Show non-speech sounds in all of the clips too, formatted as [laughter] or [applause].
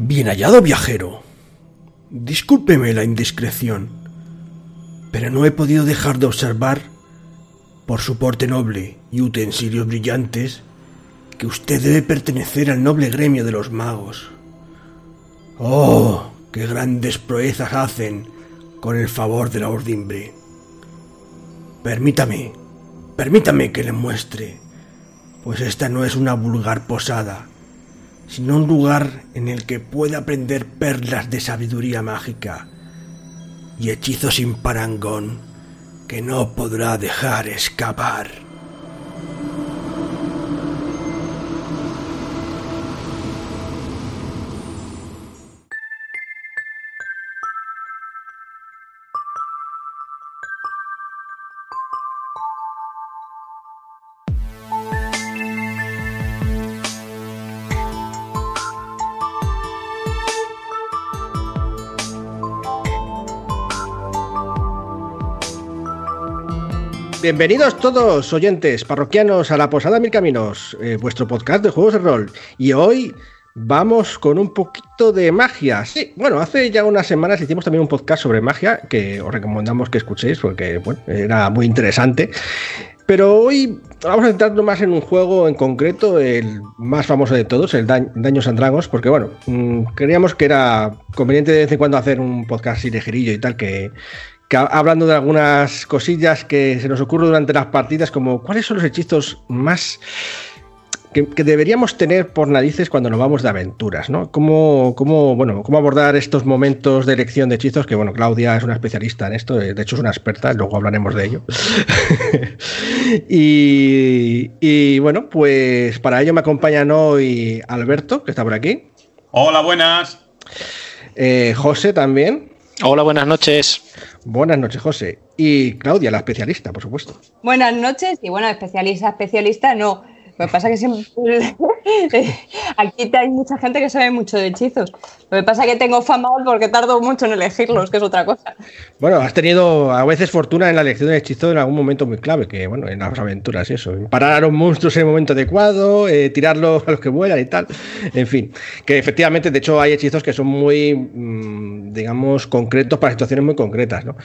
Bien hallado, viajero. Discúlpeme la indiscreción, pero no he podido dejar de observar, por su porte noble y utensilios brillantes, que usted debe pertenecer al noble gremio de los magos. ¡Oh! ¡Qué grandes proezas hacen con el favor de la ordimbre! Permítame, permítame que le muestre, pues esta no es una vulgar posada, sino un lugar en el que puede aprender perlas de sabiduría mágica y hechizos sin parangón que no podrá dejar escapar. Bienvenidos todos, oyentes parroquianos, a la Posada Mil Caminos, eh, vuestro podcast de juegos de rol. Y hoy vamos con un poquito de magia. Sí, bueno, hace ya unas semanas hicimos también un podcast sobre magia que os recomendamos que escuchéis porque bueno, era muy interesante. Pero hoy vamos a centrarnos más en un juego en concreto, el más famoso de todos, el Daños and Dragons, porque bueno, mm, creíamos que era conveniente de vez en cuando hacer un podcast así ligerillo y tal, que, hablando de algunas cosillas que se nos ocurren durante las partidas, como cuáles son los hechizos más que, deberíamos tener por narices cuando nos vamos de aventuras, ¿no? ¿Cómo, cómo, bueno, cómo abordar estos momentos de elección de hechizos, que bueno, Claudia es una especialista en esto, de hecho es una experta, luego hablaremos de ello. [laughs] y, bueno, pues para ello me acompañan hoy Alberto, que está por aquí. Hola, buenas. Eh, José también. Hola, buenas noches. Buenas noches, José. Y Claudia, la especialista, por supuesto. Buenas noches. Y bueno, especialista, especialista, no. Lo que pasa es que siempre, [laughs] aquí hay mucha gente que sabe mucho de hechizos. Lo que pasa es que tengo fama porque tardo mucho en elegirlos, que es otra cosa. Bueno, has tenido a veces fortuna en la elección de hechizos en algún momento muy clave, que bueno, en las aventuras, eso. Parar a los monstruos en el momento adecuado, eh, tirarlos a los que vuelan y tal. En fin, que efectivamente, de hecho, hay hechizos que son muy, mm, digamos, concretos para situaciones muy concretas, ¿no?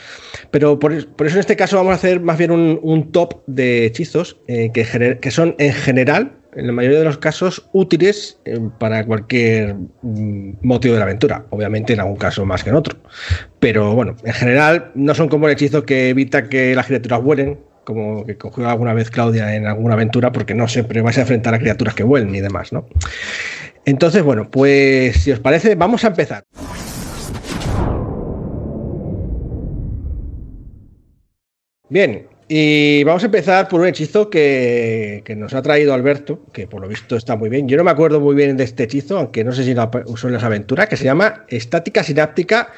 Pero por, eso en este caso vamos a hacer más bien un, top de hechizos eh, que son en general en la mayoría de los casos, útiles eh, para cualquier mm, motivo de la aventura. Obviamente, en algún caso más que en otro. Pero bueno, en general, no son como el hechizo que evita que las criaturas vuelen, como que cogió alguna vez Claudia en alguna aventura, porque no siempre vais a enfrentar a criaturas que vuelen y demás, ¿no? Entonces, bueno, pues si os parece, vamos a empezar. Bien, y vamos a empezar por un hechizo que, nos ha traído Alberto, que por lo visto está muy bien. Yo no me acuerdo muy bien de este hechizo, aunque no sé si lo usó en las aventuras, que se llama estática sináptica.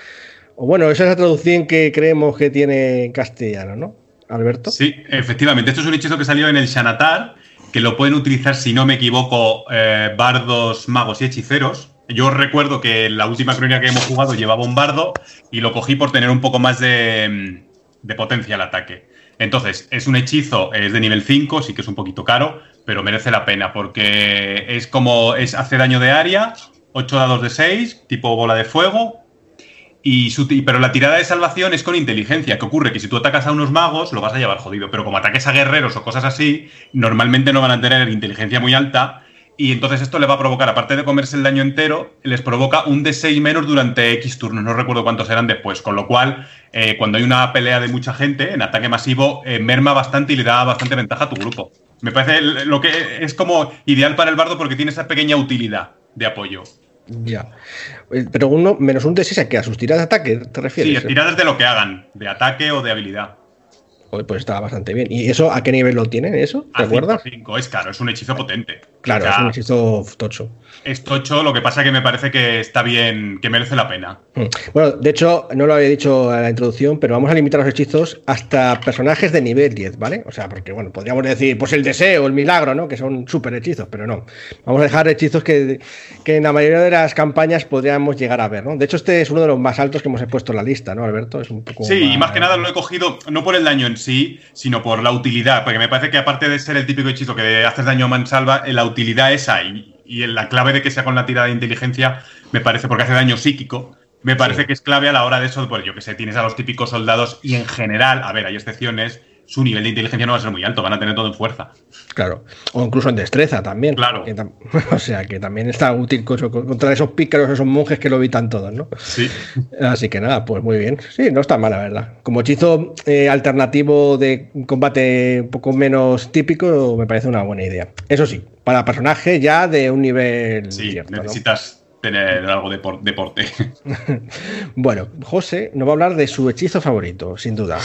O bueno, esa es la traducción que creemos que tiene en castellano, ¿no? Alberto. Sí, efectivamente. Esto es un hechizo que salió en el Shanatar, que lo pueden utilizar, si no me equivoco, eh, bardos, magos y hechiceros. Yo recuerdo que la última crónica que hemos jugado llevaba un bardo y lo cogí por tener un poco más de, de potencia al ataque. Entonces, es un hechizo, es de nivel 5, sí que es un poquito caro, pero merece la pena porque es como, es hace daño de área, 8 dados de 6, tipo bola de fuego, y pero la tirada de salvación es con inteligencia. ¿Qué ocurre? Que si tú atacas a unos magos, lo vas a llevar jodido. Pero como ataques a guerreros o cosas así, normalmente no van a tener inteligencia muy alta y entonces esto le va a provocar, aparte de comerse el daño entero, les provoca un D6 menos durante X turnos. No recuerdo cuántos eran después. Con lo cual, eh, cuando hay una pelea de mucha gente en ataque masivo, eh, merma bastante y le da bastante ventaja a tu grupo. Me parece lo que es como ideal para el bardo porque tiene esa pequeña utilidad de apoyo. Ya. Eh, pero uno menos un D6 a que a sus tiradas de ataque, ¿te refieres? Sí, tiradas de lo que hagan, de ataque o de habilidad pues está bastante bien. ¿Y eso a qué nivel lo tienen eso? ¿Te acuerdas? 5, es caro, es un hechizo potente. Claro, es un hechizo tocho. Es tocho, lo que pasa que me parece que está bien, que merece la pena. Mm. Bueno, de hecho, no lo había dicho en la introducción, pero vamos a limitar los hechizos hasta personajes de nivel 10, ¿vale? O sea, porque, bueno, podríamos decir, pues el deseo, el milagro, ¿no? Que son súper hechizos, pero no. Vamos a dejar hechizos que, que en la mayoría de las campañas podríamos llegar a ver, ¿no? De hecho, este es uno de los más altos que hemos puesto en la lista, ¿no, Alberto? Es un poco sí, y más que nada lo he cogido, no por el daño en sí, sino por la utilidad, porque me parece que aparte de ser el típico hechizo que haces daño a mansalva, la utilidad esa y y la clave de que sea con la tirada de inteligencia me parece, porque hace daño psíquico, me parece que es clave a la hora de eso, pues yo que sé, tienes a los típicos soldados y en general, a ver, hay excepciones, su nivel de inteligencia no va a ser muy alto, van a tener todo en fuerza. Claro, o incluso en destreza también. Claro. [laughs] o sea, que también está útil contra esos pícaros, esos monjes que lo evitan todos, ¿no? Sí. [laughs] Así que nada, pues muy bien. Sí, no está mal, la verdad. Como hechizo eh, alternativo de combate un poco menos típico, me parece una buena idea. Eso sí, para personaje ya de un nivel. Sí, necesitas tener algo de deporte. [laughs] bueno, José nos va a hablar de su hechizo favorito, sin duda.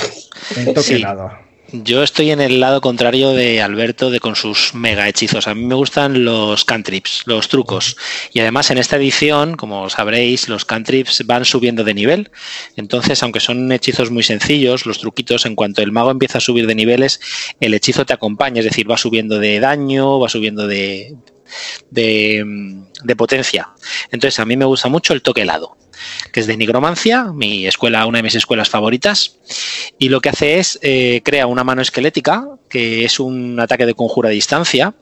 El toque helado. Yo estoy en el lado contrario de Alberto de con sus mega hechizos. A mí me gustan los cantrips, los trucos. Y además en esta edición, como sabréis, los cantrips van subiendo de nivel. Entonces, aunque son hechizos muy sencillos, los truquitos, en cuanto el mago empieza a subir de niveles, el hechizo te acompaña. Es decir, va subiendo de daño, va subiendo de, de, potencia. Entonces a mí me gusta mucho el toque helado, que es de nigromancia, mi escuela, una de mis escuelas favoritas, y lo que hace es eh, crea una mano esquelética, que es un ataque de conjura a distancia,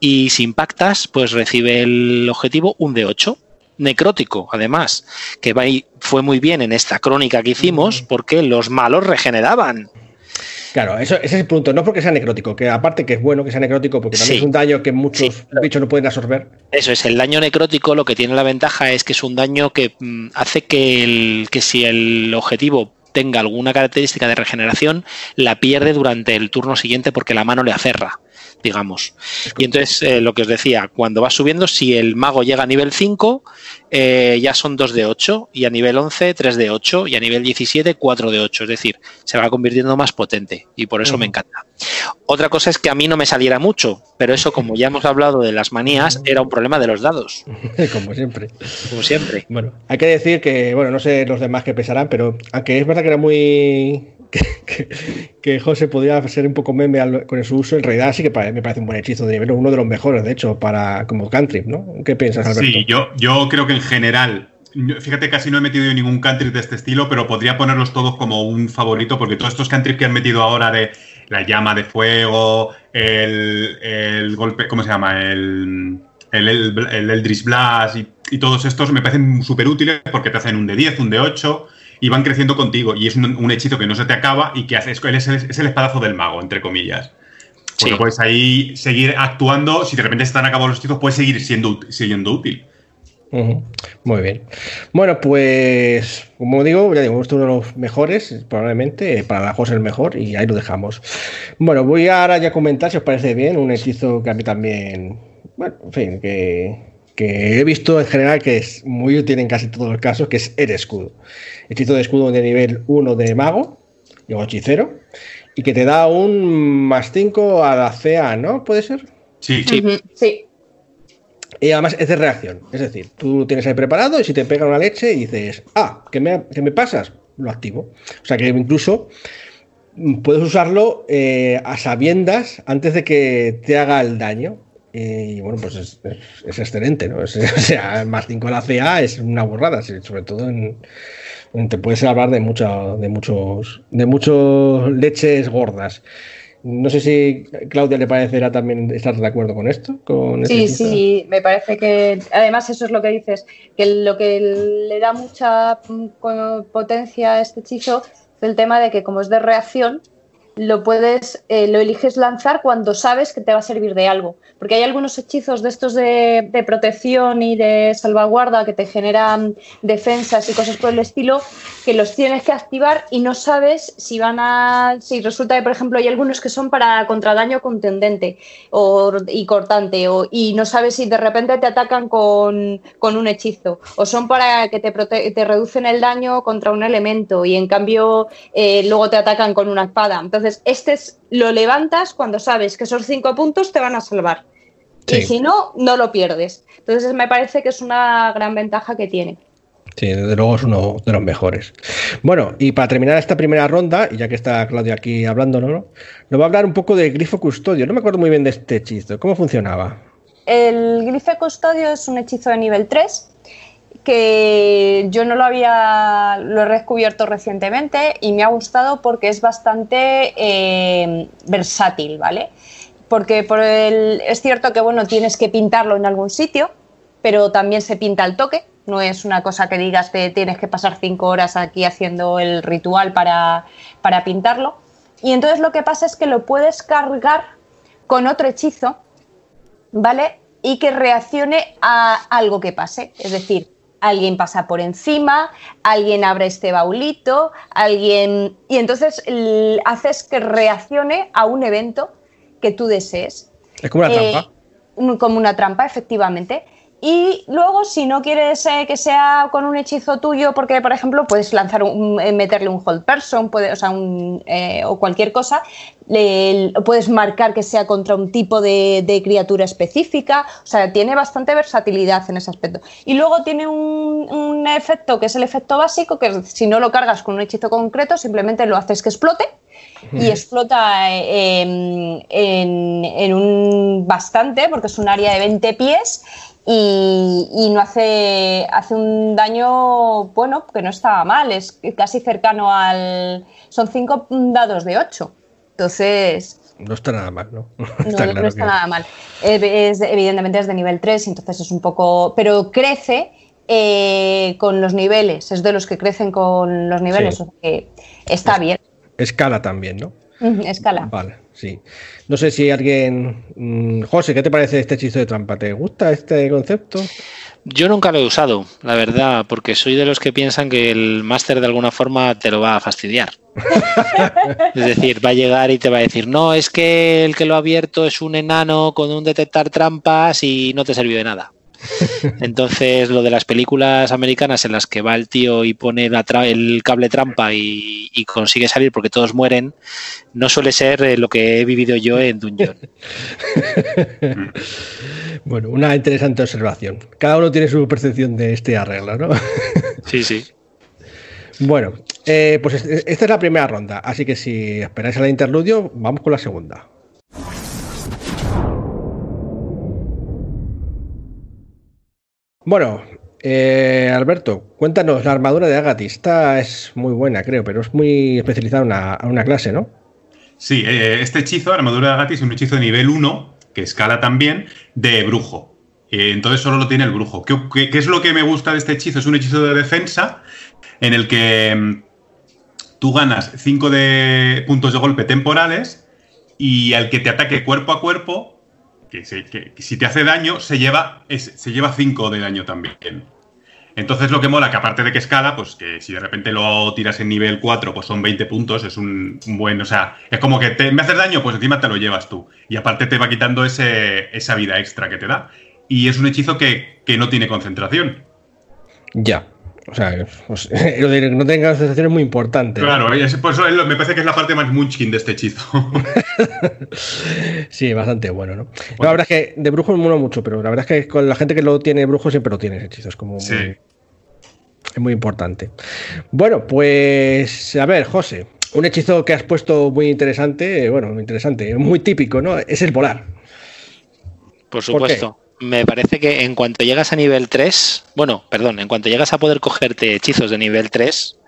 y si impactas, pues recibe el objetivo un de 8 necrótico, además, que fue muy bien en esta crónica que hicimos, porque los malos regeneraban. Claro, eso, ese es el punto. No porque sea necrótico, que aparte que es bueno que sea necrótico, porque también es un daño que muchos bichos no pueden absorber. Eso es, el daño necrótico lo que tiene la ventaja es que es un daño que mm, hace que, el, que si el objetivo tenga alguna característica de regeneración, la pierde durante el turno siguiente porque la mano le aferra digamos. Y entonces, eh, lo que os decía, cuando va subiendo, si el mago llega a nivel 5, eh, ya son 2 de 8, y a nivel 11, 3 de 8, y a nivel 17, 4 de 8. Es decir, se va convirtiendo más potente, y por eso me encanta. Otra cosa es que a mí no me saliera mucho, pero eso, como ya hemos hablado de las manías, era un problema de los dados. [laughs] como siempre. Como siempre. Bueno, hay que decir que, bueno, no sé los demás que pesarán, pero aunque es verdad que era muy que, José podría ser un poco meme con su uso, en realidad sí que me parece un buen hechizo de nivel, uno de los mejores, de hecho, para como country, ¿no? ¿Qué piensas, Alberto? Sí, yo, creo que en general, fíjate, casi no he metido ningún country de este estilo, pero podría ponerlos todos como un favorito, porque todos estos countries que han metido ahora de la llama de fuego, el, golpe, ¿cómo se llama? El, el, el, Eldritch Blast y, y, todos estos me parecen súper útiles porque te hacen un de 10, un de 8 y van creciendo contigo. Y es un, hechizo que no se te acaba y que hace, es, es, el, espadazo del mago, entre comillas. Porque puedes ahí seguir actuando. Si de repente se están acabados los hechizos, puedes seguir siendo, siendo útil. Muy bien. Bueno, pues como digo, ya digo, este es uno de los mejores, probablemente, para la José el mejor, y ahí lo dejamos. Bueno, voy ahora ya a comentar, si os parece bien, un hechizo que a mí también, bueno, en fin, que, que he visto en general que es muy útil en casi todos los casos, que es el escudo. Hechizo de escudo de nivel 1 de mago, o hechicero, y que te da un más 5 a la CA, ¿no? ¿Puede ser? Sí, sí. Y además es de reacción. Es decir, tú lo tienes ahí preparado y si te pega una leche y dices, ah, ¿qué me, me pasas? Lo activo. O sea que incluso puedes usarlo eh, a sabiendas antes de que te haga el daño. Y bueno, pues es, excelente, ¿no? [laughs] o sea, más 5 a la CA es una borrada, sobre todo en, te puedes hablar de, mucha, de muchos de muchos leches gordas. No sé si Claudia le parecerá también estar de acuerdo con esto. Con sí, sí, me parece que además eso es lo que dices, que lo que le da mucha mm, potencia a este hechizo es el tema de que como es de reacción, lo puedes, eh, lo eliges lanzar cuando sabes que te va a servir de algo. Porque hay algunos hechizos de estos de, protección y de salvaguarda que te generan defensas y cosas por el estilo, que los tienes que activar y no sabes si van a. Si resulta que, por ejemplo, hay algunos que son para contradaño contendente o, y cortante, o, y no sabes si de repente te atacan con, un hechizo, o son para que te, te reducen el daño contra un elemento y en cambio eh, luego te atacan con una espada. Entonces, entonces, este es, lo levantas cuando sabes que esos cinco puntos te van a salvar. Y si no, no lo pierdes. Entonces, me parece que es una gran ventaja que tiene. Sí, desde luego es uno de los mejores. Bueno, y para terminar esta primera ronda, y ya que está Claudia aquí hablando, ¿no? Nos va a hablar un poco de Grifo Custodio. No me acuerdo muy bien de este hechizo. ¿Cómo funcionaba? El Grifo Custodio es un hechizo de nivel 3 que yo no lo había, lo he descubierto recientemente y me ha gustado porque es bastante eh, versátil, ¿vale? porque por el, es cierto que bueno, tienes que pintarlo en algún sitio, pero también se pinta al toque. No es una cosa que digas que tienes que pasar cinco horas aquí haciendo el ritual para, para pintarlo. Y entonces lo que pasa es que lo puedes cargar con otro hechizo, ¿vale? Y que reaccione a algo que pase. Es decir, alguien pasa por encima, alguien abre este baulito, alguien... Y entonces haces que reaccione a un evento que tú desees. Es como una Eh, trampa. como una trampa, efectivamente. Y luego, si no quieres eh, que sea con un hechizo tuyo, porque, por ejemplo, puedes lanzar un, eh, meterle un hold person, puede, o sea, un, eh, o cualquier cosa, le- puedes marcar que sea contra un tipo de, de criatura específica. O sea, tiene bastante versatilidad en ese aspecto. Y luego tiene un, un efecto que es el efecto básico, que si no lo cargas con un hechizo concreto, simplemente lo haces que explote y explota eh, en, en- en un bastante, porque es un área de 20 pies y, y no hace, hace un daño, bueno, que no está mal, es casi cercano al... Son 5 dados de 8. Entonces, No está nada mal, ¿no? [laughs] no, está no está que- nada mal. Es- evidentemente es de nivel 3, entonces es un poco... Pero crece eh, con los niveles, es de los que crecen con los niveles, Sí. o sea que está bien. Escala también, ¿no? Escala. Vale, sí. No sé si alguien. mm, José, ¿qué te parece este hechizo de trampa? ¿Te gusta este concepto? Yo nunca lo he usado, la verdad, porque soy de los que piensan que el máster de alguna forma te lo va a fastidiar. [laughs] es decir, va a llegar y te va a decir, no, es que el que lo ha abierto es un enano con un detectar trampas y no te sirvió de nada. [laughs] Entonces, lo de las películas americanas en las que va el tío y pone la tra- el cable trampa y, y consigue salir porque todos mueren, no suele ser eh, lo que he vivido yo en Dungeon. [laughs] Bueno, una interesante observación. Cada uno tiene su percepción de este arreglo, ¿no? [laughs] Sí, sí. bueno, eh, pues es- esta es la primera ronda, así que si esperáis al interludio, vamos con la segunda. Bueno, eh, Alberto, cuéntanos, la armadura de Agatis. Esta es muy buena, creo, pero es muy especializada una, a una clase, ¿no? Sí, eh, este hechizo, armadura de Gatis, es un hechizo de nivel 1, que escala también, de brujo. Eh, entonces solo lo tiene el brujo. ¿Qué, qué, qué es lo que me gusta de este hechizo? Es un hechizo de defensa en el que mm, tú ganas 5 de puntos de golpe temporales y al que te ataque cuerpo a cuerpo, que, que- si te hace daño, se lleva 5 se lleva cinco de daño también. Entonces lo que mola, que aparte de que escala, pues que si de repente lo tiras en nivel 4, pues son 20 puntos, es un, un buen, o sea, es como que te, me haces daño, pues encima te lo llevas tú. Y aparte te va quitando ese, esa vida extra que te da. Y es un hechizo que, que no tiene concentración. Ya. O sea, pues, [laughs] lo de que no tenga sensación es muy importante. ¿no? Claro, por eso es lo- me parece que es la parte más munchkin de este hechizo. [laughs] Sí, bastante bueno, ¿no? No, La verdad es que de brujo me mola mucho, pero la verdad es que con la gente que lo tiene brujo siempre lo tiene ese hechizo. Es como muy, Sí. es muy importante. Bueno, pues a ver, José, un hechizo que has puesto muy interesante, eh, bueno, muy interesante, muy típico, ¿no? Es el volar. Por supuesto. Me parece que en cuanto llegas a nivel 3, bueno, perdón, en cuanto llegas a poder cogerte hechizos de nivel 3,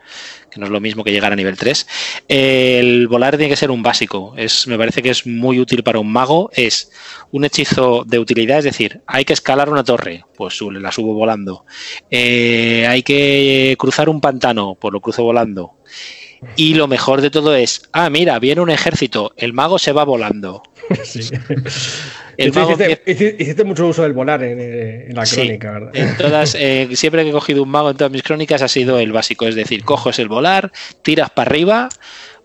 que no es lo mismo que llegar a nivel 3, eh, el volar tiene que ser un básico. Es, me parece que es muy útil para un mago. Es un hechizo de utilidad, es decir, hay que escalar una torre, pues la subo volando. Eh, hay que cruzar un pantano, pues lo cruzo volando. Y lo mejor de todo es, ah, mira, viene un ejército, el mago se va volando. [laughs] Sí. El Hiciste- mago hiciste, hiciste- hiciste mucho uso del volar en, eh, en la Sí, crónica, ¿verdad? En todas, [laughs] eh, siempre que he cogido un mago en todas mis crónicas ha sido el básico, es decir, coges el volar, tiras para arriba,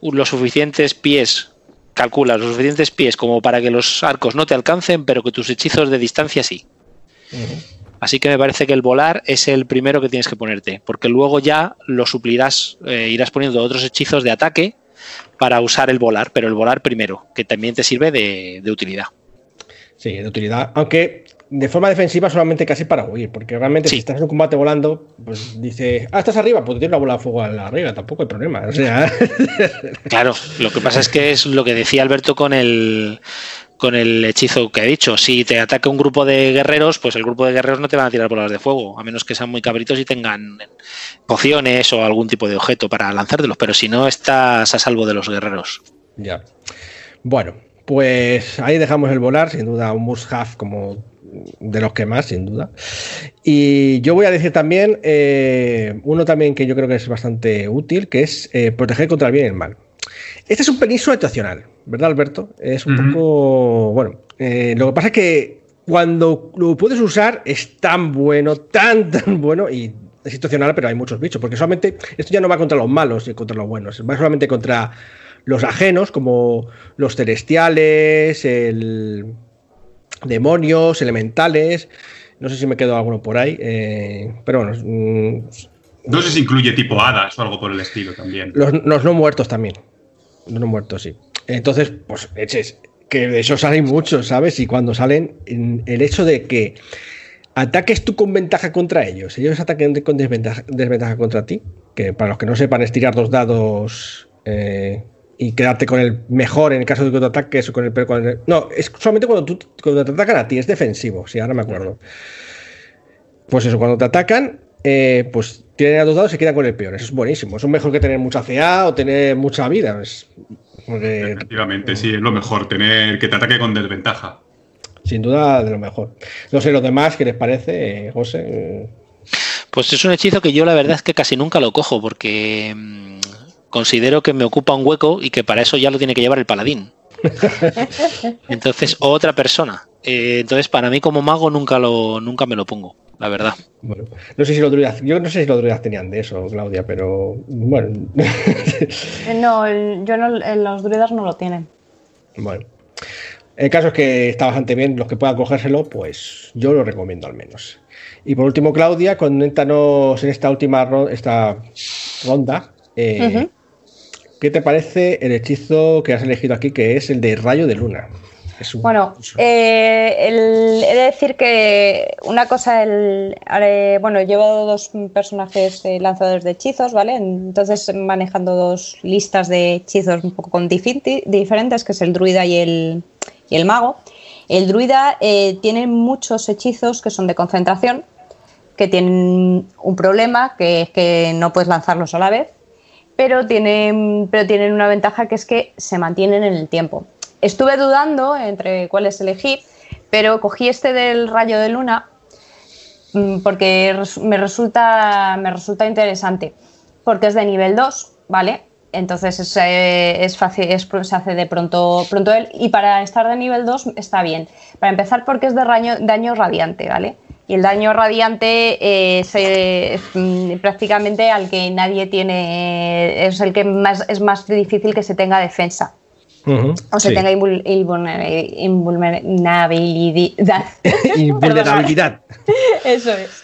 los suficientes pies, calculas los suficientes pies como para que los arcos no te alcancen, pero que tus hechizos de distancia sí. Así que me parece que el volar es el primero que tienes que ponerte, porque luego ya lo suplirás, eh, irás poniendo otros hechizos de ataque para usar el volar, pero el volar primero, que también te sirve de, de utilidad. Sí, de utilidad. Aunque de forma defensiva solamente casi para huir, porque realmente Sí. si estás en un combate volando, pues dice, ah, estás arriba, pues tienes la bola de fuego arriba, tampoco hay problema. O sea, Claro, lo que pasa es que es lo que decía Alberto con el con el hechizo que he dicho. Si te ataca un grupo de guerreros, pues el grupo de guerreros no te van a tirar bolas de fuego, a menos que sean muy cabritos y tengan pociones o algún tipo de objeto para lanzártelos. Pero si no, estás a salvo de los guerreros. ya. Bueno, pues ahí dejamos el volar, sin duda, un must-have como de los que más, sin duda. Y yo voy a decir también eh, uno también que yo creo que es bastante útil, que es eh, proteger contra el bien y el mal. Este es un pelín situacional, ¿verdad, Alberto? Es un poco. Bueno, eh, lo que pasa es que cuando lo puedes usar es tan bueno, tan, [laughs] tan bueno y es situacional, pero hay muchos bichos, porque solamente esto ya no va contra los malos y contra los buenos, va solamente contra los ajenos, como los celestiales, el demonios, elementales. No sé si me quedo alguno por ahí, eh, pero bueno. Mm, no sé si incluye tipo hadas o algo por el estilo también. Los, no muertos también. Los no muertos, sí. Entonces, pues, eches, que de eso salen muchos, ¿sabes? Y cuando salen, el hecho de que ataques tú con ventaja contra ellos, ellos ataquen con desventaja, desventaja contra ti, que para los que no sepan es tirar dos dados eh, y quedarte con el mejor en el caso de que te ataques o con el peor. no, es solamente cuando, tú, cuando te atacan a ti, es defensivo, si ahora me acuerdo. Pues eso, cuando te atacan, eh, pues tienen a dos dados y se quedan con el peor. Eso es buenísimo. Eso es mejor que tener mucha CA o tener mucha vida. Efectivamente, sí, es lo mejor, tener que te ataque con desventaja. Sin duda, de lo mejor. No sé, los demás, ¿qué les parece, José? Pues es un hechizo que yo la verdad es que casi nunca lo cojo porque mm, considero que me ocupa un hueco y que para eso ya lo tiene que llevar el paladín. [laughs] Entonces, otra persona. Eh, entonces, para mí como mago nunca lo nunca me lo pongo, la verdad. Bueno, no sé si los druidas, yo no sé si los druidas tenían de eso, Claudia, pero bueno. no, yo no, los druidas no lo tienen. Bueno. El caso es que está bastante bien, los que puedan cogérselo, pues yo lo recomiendo al menos. Y por último, Claudia, coméntanos en esta última esta ronda, eh, ¿qué te parece el hechizo que has elegido aquí, que es el de rayo de luna? Bueno, eh, he de decir que una cosa, el, bueno, llevo dos personajes eh, lanzadores de hechizos, ¿vale? Entonces manejando dos listas de hechizos un poco con diferentes, que es el druida y el, y el mago. El druida eh, tiene muchos hechizos que son de concentración, que tienen un problema, que es que no puedes lanzarlos a la vez, pero tienen, pero tienen una ventaja que es que se mantienen en el tiempo. Estuve dudando entre cuáles elegir, pero cogí este del rayo de luna mm, porque me resulta, me resulta interesante, porque es de nivel 2, ¿vale? Entonces es, eh, es fácil, se hace de pronto, pronto él. Y para estar de nivel 2 está bien. Para empezar, porque es de daño radiante, ¿vale? Y el daño radiante eh, mm, prácticamente al que nadie tiene, es el que más, es más difícil que se tenga defensa. O se tenga invulnerabilidad. [laughs] invulnerabilidad. [laughs] Eso es.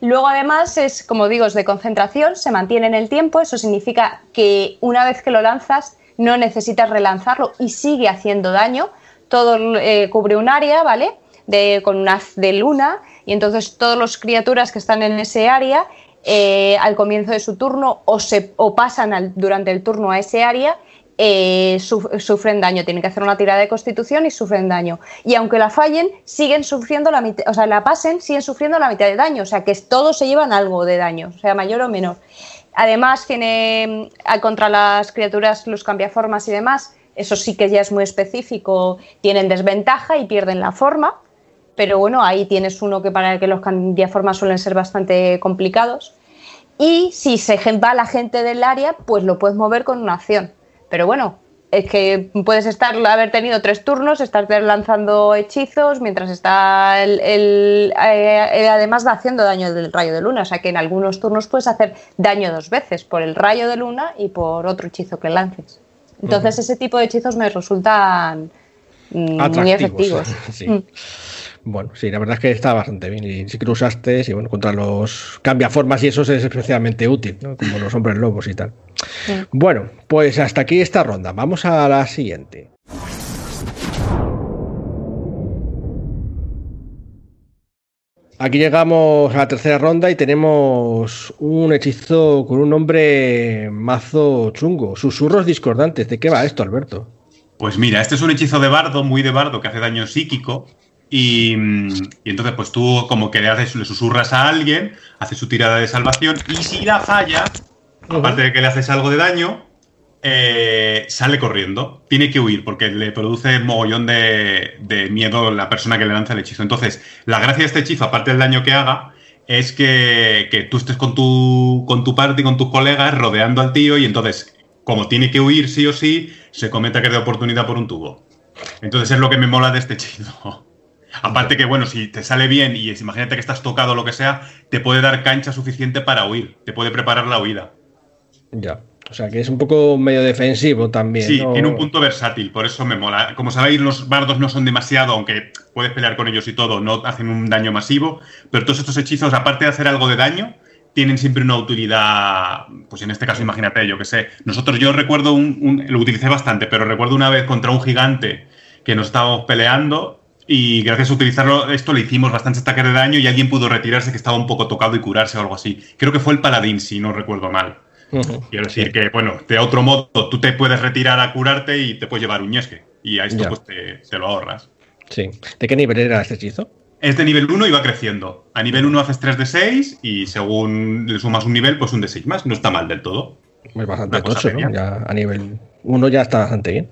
Luego, además, es, como digo, es de concentración, se mantiene en el tiempo. Eso significa que una vez que lo lanzas, no necesitas relanzarlo y sigue haciendo daño. Todo eh, cubre un área, ¿vale? De, con un haz de luna. Y entonces, todas las criaturas que están en ese área, eh, al comienzo de su turno, o, se, o pasan durante el turno a ese área eh, sufren daño, tienen que hacer una tirada de constitución y sufren daño. Y aunque la fallen, siguen sufriendo la mitad, o sea, la pasen, siguen sufriendo la mitad de daño, o sea, que todos se llevan algo de daño, sea, mayor o menor. Además, mm, contra las criaturas, los cambiaformas y demás, eso sí que ya es muy específico, tienen desventaja y pierden la forma, pero bueno, ahí tienes uno que para el que los cambiaformas suelen ser bastante complicados. Y si se va la gente del área, pues lo puedes mover con una acción. Pero bueno, es que puedes estar, haber tenido tres turnos, estar lanzando hechizos mientras está el, eh, eh, además va haciendo daño del rayo de luna. O sea que en algunos turnos puedes hacer daño dos veces, por el rayo de luna y por otro hechizo que lances. Entonces ese tipo de hechizos me resultan mm, muy efectivos. [laughs] Mm. Bueno, sí, la verdad es que está bastante bien. Y si que lo usaste, y bueno, contra los cambiaformas y eso es especialmente útil, ¿no? como los hombres lobos y tal. Bueno, pues hasta aquí esta ronda. Vamos a la siguiente. Aquí llegamos a la tercera ronda y tenemos un hechizo con un nombre mazo chungo. Susurros discordantes. ¿De qué va esto, Alberto? Pues mira, este es un hechizo de bardo, muy de bardo, que hace daño psíquico y, entonces, pues tú como que le, haces, le susurras a alguien, haces su tirada de salvación y si la falla, aparte de que le haces algo de daño, eh, sale corriendo. Tiene que huir porque le produce mogollón de, de miedo la persona que le lanza el hechizo. Entonces, la gracia de este hechizo, aparte del daño que haga, es que, que tú estés con tu, con tu party, con tus colegas, rodeando al tío y entonces, como tiene que huir sí o sí, se comenta que es de oportunidad por un tubo. Entonces es lo que me mola de este hechizo. Aparte que, bueno, si te sale bien y es- imagínate que estás tocado o lo que sea, te puede dar cancha suficiente para huir, te puede preparar la huida. Ya. O sea que es un poco medio defensivo también. Sí, ¿no? tiene un punto versátil, por eso me mola. Como sabéis, los bardos no son demasiado, aunque puedes pelear con ellos y todo, no hacen un daño masivo, pero todos estos hechizos, aparte de hacer algo de daño, tienen siempre una utilidad, pues en este caso imagínate, yo que sé, nosotros yo recuerdo, un, un- lo utilicé bastante, pero recuerdo una vez contra un gigante que nos estábamos peleando y gracias a utilizarlo esto le hicimos bastantes ataques de daño y alguien pudo retirarse que estaba un poco tocado y curarse o algo así. Creo que fue el paladín, si no recuerdo mal. Ujú. Quiero decir que, bueno, de otro modo, tú te puedes retirar a curarte y te puedes llevar un ñesque. Y a esto Ya. pues te, te lo ahorras. Sí. ¿De qué nivel era este hechizo? Es de nivel 1 y va creciendo. A nivel 1 haces 3 de 6 y según le sumas un nivel, pues un de 6 más. No está mal del todo. Es bastante Una cosa tocho, ¿no? Ya a nivel 1 ya está bastante bien.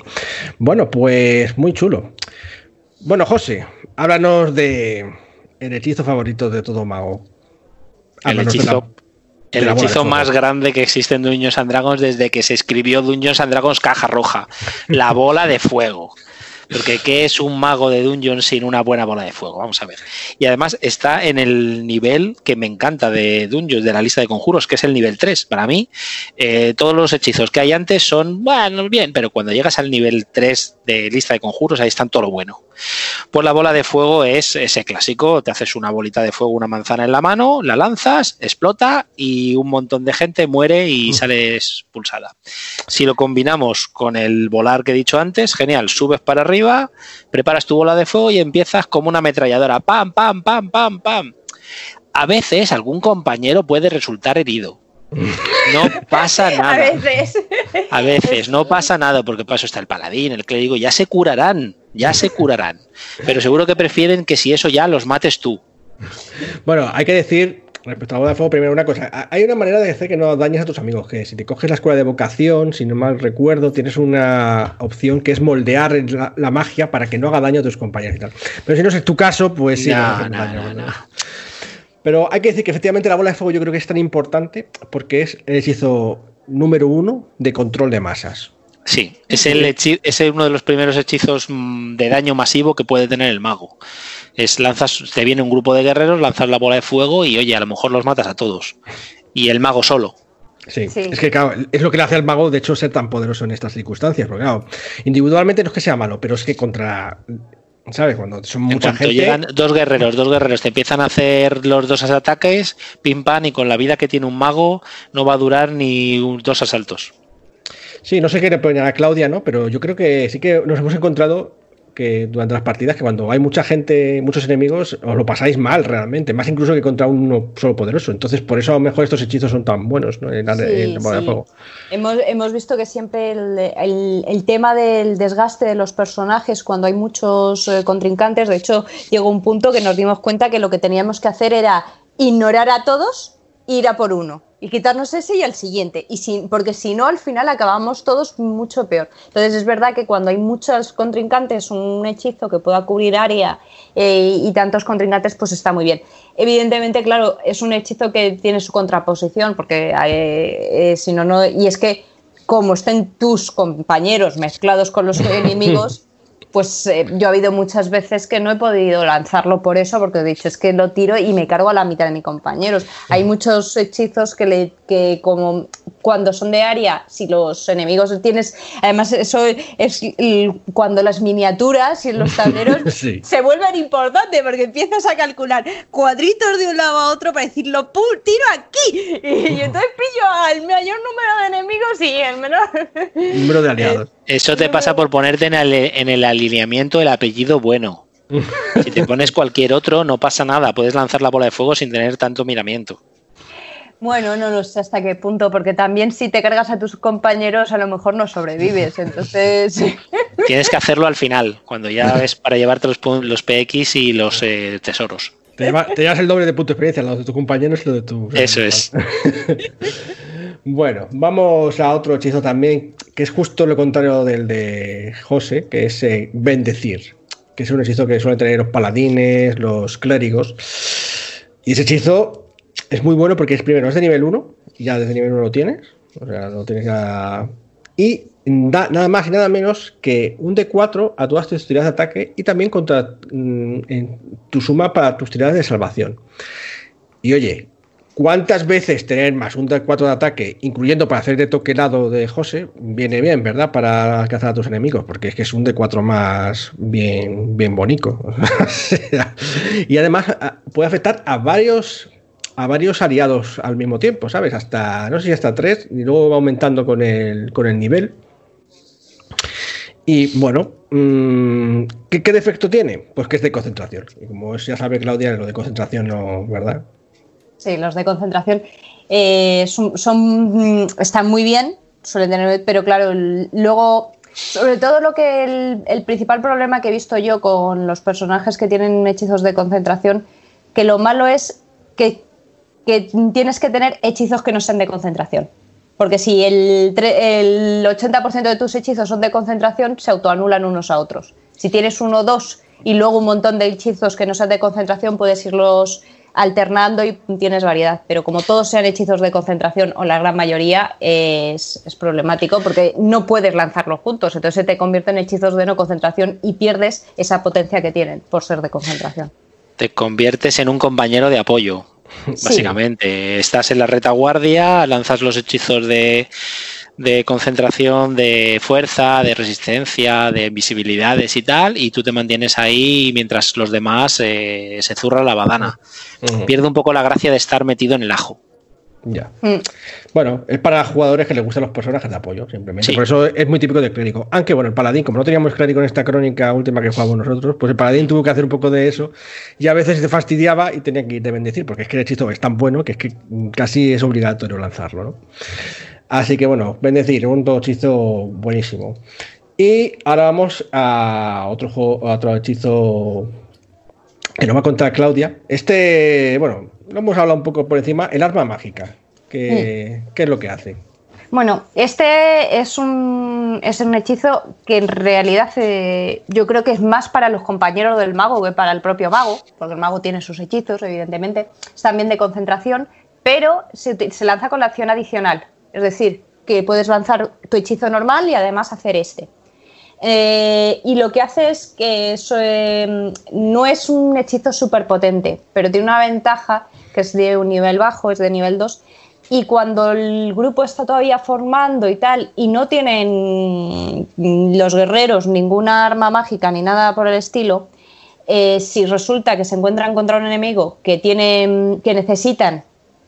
Bueno, pues muy chulo. Bueno, José, háblanos de el hechizo favorito de todo mago. El Háblanos hechizo, la- el más grande que existe en Dungeons and Dragons desde que se escribió Dungeons and Dragons caja roja. [laughs] La bola de fuego. Porque ¿qué es un mago de Dungeons sin una buena bola de fuego? Vamos a ver. Y además está en el nivel que me encanta de Dungeons, de la lista de conjuros, que es el nivel 3. Para mí, eh, todos los hechizos que hay antes son, bueno, bien, pero cuando llegas al nivel 3 de lista de conjuros, ahí están todo lo bueno. Pues la bola de fuego es ese clásico, te haces una bolita de fuego, una manzana en la mano, la lanzas, explota y un montón de gente muere y sale expulsada. Si lo combinamos con el volar que he dicho antes, genial, subes para arriba, preparas tu bola de fuego y empiezas como una ametralladora, pam, pam, pam, pam, pam. A veces algún compañero puede resultar herido. No pasa [laughs] nada. A veces. A veces no pasa nada, porque para eso está el paladín, el clérigo, ya se curarán, ya se curarán. Pero seguro que prefieren que si eso ya los mates tú. Bueno, hay que decir, respecto a la bola de fuego, primero una cosa. Ha- Hay una manera de hacer que no dañes a tus amigos, que si te coges la escuela de vocación, si no mal recuerdo, tienes una opción que es moldear la, la magia para que no haga daño a tus compañeros y tal. Pero si no es tu caso, pues sí. No, no hace no, daño, no, ¿no? no. Pero hay que decir que efectivamente la bola de fuego yo creo que es tan importante porque es el hechizo número uno de control de masas. Sí, es, el es uno de los primeros hechizos mm, de daño masivo que puede tener el mago. Es lanzas, te viene un grupo de guerreros, lanzas la bola de fuego y oye, a lo mejor los matas a todos. Y el mago solo. Sí. Sí. es que claro, es lo que le hace al mago de hecho ser tan poderoso en estas circunstancias, porque claro, individualmente no es que sea malo, pero es que contra, ¿sabes? Cuando son En mucha gente... llegan dos guerreros, dos guerreros, te empiezan a hacer los dos ataques, pim pam, y con la vida que tiene un mago no va a durar ni un- dos asaltos. Sí, no sé qué le a Claudia, ¿no? Pero yo creo que sí que nos hemos encontrado que durante las partidas que cuando hay mucha gente, muchos enemigos, os lo pasáis mal realmente, más incluso que contra uno solo poderoso. Entonces, por eso a lo mejor estos hechizos son tan buenos, ¿no? En la- Sí, en la bola de sí. fuego. Hemos, hemos visto que siempre el, el- el tema del desgaste de los personajes cuando hay muchos eh, contrincantes, de hecho llegó un punto que nos dimos cuenta que lo que teníamos que hacer era ignorar a todos ir a por uno y quitarnos ese y al siguiente, y si, porque si no al final acabamos todos mucho peor. Entonces es verdad que cuando hay muchos contrincantes, un hechizo que pueda cubrir área eh, y tantos contrincantes, pues está muy bien. Evidentemente, claro, es un hechizo que tiene su contraposición, porque eh, eh, si no, no. Y es que, como estén tus compañeros mezclados con los [laughs] enemigos, pues eh, yo ha habido muchas veces que no he podido lanzarlo por eso, porque he dicho es que lo tiro y me cargo a la mitad de mis compañeros. Hay muchos hechizos que, le, que como cuando son de área, si los enemigos tienes, además eso es cuando las miniaturas y los tableros [laughs] Sí. se vuelven importantes porque empiezas a calcular cuadritos de un lado a otro para decirlo, ¡pum! tiro aquí y, entonces pillo al mayor número de enemigos y el menor [laughs] Número de aliados. Eso te pasa por ponerte en el, en el alineamiento el apellido bueno. [laughs] Si te pones cualquier otro, no pasa nada. Puedes lanzar la bola de fuego sin tener tanto miramiento. Bueno, no lo sé hasta qué punto, porque también si te cargas a tus compañeros a lo mejor no sobrevives, [laughs] entonces... Tienes que hacerlo al final, cuando ya [laughs] es para llevarte los, los PX y los eh, tesoros. Te, lleva- te llevas el doble de punto de experiencia, lo de tus compañeros y lo de tus. Eso es. [laughs] Bueno, vamos a otro hechizo también, que es justo lo contrario del de José, que es eh, bendecir, que es un hechizo que suelen tener los paladines, los clérigos. Y ese hechizo es muy bueno porque es primero, es de nivel 1, ya desde nivel 1 lo tienes, o sea, lo tienes ya... Y da nada más y nada menos que un D4 a todas tus tiradas de ataque y también contra mm, en tu suma para tus tiradas de salvación. Y oye, ¿cuántas veces tener más un D4 de ataque, incluyendo para hacer de toque lado de José, viene bien, ¿verdad? Para alcanzar a tus enemigos, porque es que es un D4 más bien, bien bonito. [laughs] y además a- puede afectar a varios a varios aliados al mismo tiempo, ¿sabes? Hasta, no sé si hasta tres, y luego va aumentando con el, con el nivel. Y bueno, mm, ¿qué, defecto tiene? Pues que es de concentración. Y como ya sabe Claudia, lo de concentración no, ¿verdad? Sí, los de concentración eh, son, mm, están muy bien, suelen tener, pero claro, luego, sobre todo lo que el principal problema que he visto yo con los personajes que tienen hechizos de concentración, que lo malo es que, que tienes que tener hechizos que no sean de concentración. Porque si el, el 80% de tus hechizos son de concentración, se autoanulan unos a otros. Si tienes uno o dos y luego un montón de hechizos que no sean de concentración, puedes irlos alternando y tienes variedad. Pero como todos sean hechizos de concentración o la gran mayoría, es, es problemático porque no puedes lanzarlos juntos. Entonces se te convierten en hechizos de no concentración y pierdes esa potencia que tienen por ser de concentración. Te conviertes en un compañero de apoyo. Básicamente, estás en la retaguardia, lanzas los hechizos de, de concentración, de fuerza, de resistencia, de visibilidades y tal, y tú te mantienes ahí mientras los demás eh, se zurra la badana. Pierde un poco la gracia de estar metido en el ajo. Ya. Mm. Bueno, es para jugadores que les gustan los personajes de apoyo, simplemente. Sí. Por eso es muy típico de clérigo. Aunque bueno, el paladín, como no teníamos clérigo en esta crónica última que jugamos nosotros, pues el paladín tuvo que hacer un poco de eso y a veces se fastidiaba y tenía que ir de bendecir, porque es que el hechizo es tan bueno que es que casi es obligatorio lanzarlo, ¿no? Así que bueno, bendecir, un hechizo buenísimo. Y ahora vamos a otro juego, a otro hechizo que nos va a contar Claudia. Este, bueno, lo hemos hablado un poco por encima, el arma mágica. ¿Qué, ¿qué es lo que hace? Bueno, este es un, es un hechizo que en realidad eh, yo creo que es más para los compañeros del mago que para el propio mago, porque el mago tiene sus hechizos, evidentemente, es también de concentración, pero se lanza con la acción adicional, es decir, que puedes lanzar tu hechizo normal y además hacer este. Eh, y lo que hace es que eso, eh, no es un hechizo súper potente, pero tiene una ventaja que es de un nivel bajo, es de nivel 2. Y cuando el grupo está todavía formando y tal, y no tienen los guerreros ninguna arma mágica ni nada por el estilo, eh, si resulta que se encuentran contra un enemigo que, tiene, que necesitan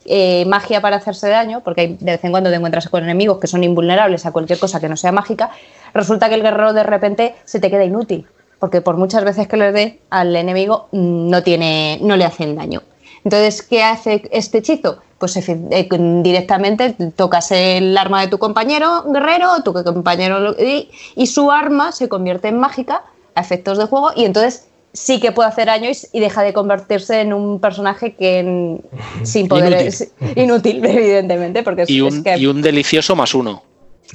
eh, magia para hacerse daño, porque hay- de vez en cuando te encuentras con enemigos que son invulnerables a cualquier cosa que no sea mágica, resulta que el guerrero de repente se te queda inútil, porque por muchas veces que le dé al enemigo mm, no, tiene, no le hacen daño. Entonces, ¿qué hace este hechizo? Pues eh, directamente tocas el arma de tu compañero guerrero, tu compañero y, y su arma se convierte en mágica a efectos de juego y entonces sí que puede hacer daño y, y deja de convertirse en un personaje que sin poder Inútil. es inútil, [laughs] evidentemente, porque es, Y es un, que y un delicioso más uno.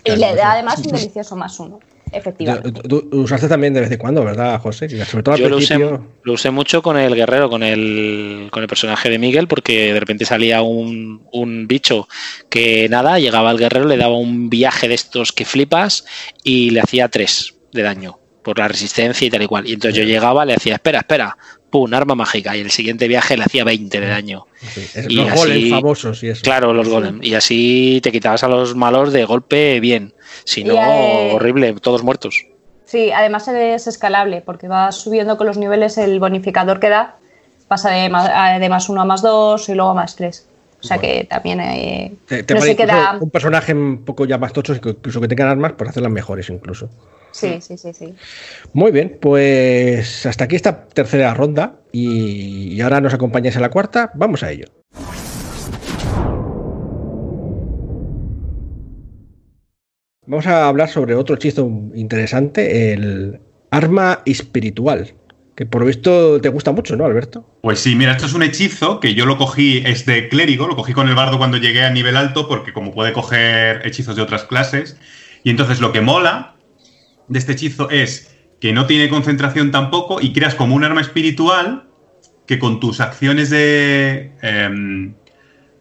y le da además un [laughs] delicioso más uno, efectivamente. Tú, tú usaste también de vez en cuando, ¿verdad, José? Sobre todo al Yo lo usé, lo usé mucho con el guerrero, con el, con el personaje de Miguel, porque de repente salía un, un bicho que nada, llegaba al guerrero, le daba un viaje de estos que flipas y le hacía tres de daño por la resistencia y tal y cual. Y entonces yo llegaba, le hacía, espera, espera, pum, arma mágica. Y el siguiente viaje le hacía 20 de daño. Sí, y los así- goles famosos y eso. Claro, los golem. Y así te quitabas a los malos de golpe bien. Si no, Y, eh, horrible, todos muertos. Sí, además es escalable porque va subiendo con los niveles el bonificador que da, pasa de más, a- de más uno a más dos y luego a más tres. O sea que también eh, Te, te no vale se incluso queda. un personaje un poco ya más tocho, incluso que tengan armas, para hacerlas mejores incluso. Sí, sí, sí, sí. Muy bien, pues hasta aquí esta tercera ronda y, ahora nos acompañáis a la cuarta. Vamos a ello. Vamos a hablar sobre otro hechizo interesante, el arma espiritual. Que por lo visto te gusta mucho, ¿no, Alberto? Pues sí, mira, esto es un hechizo que yo lo cogí, es de clérigo, lo cogí con el bardo cuando llegué a nivel alto, porque como puede coger hechizos de otras clases. Y entonces lo que mola de este hechizo es que no tiene concentración tampoco y creas como un arma espiritual que con tus acciones de. em,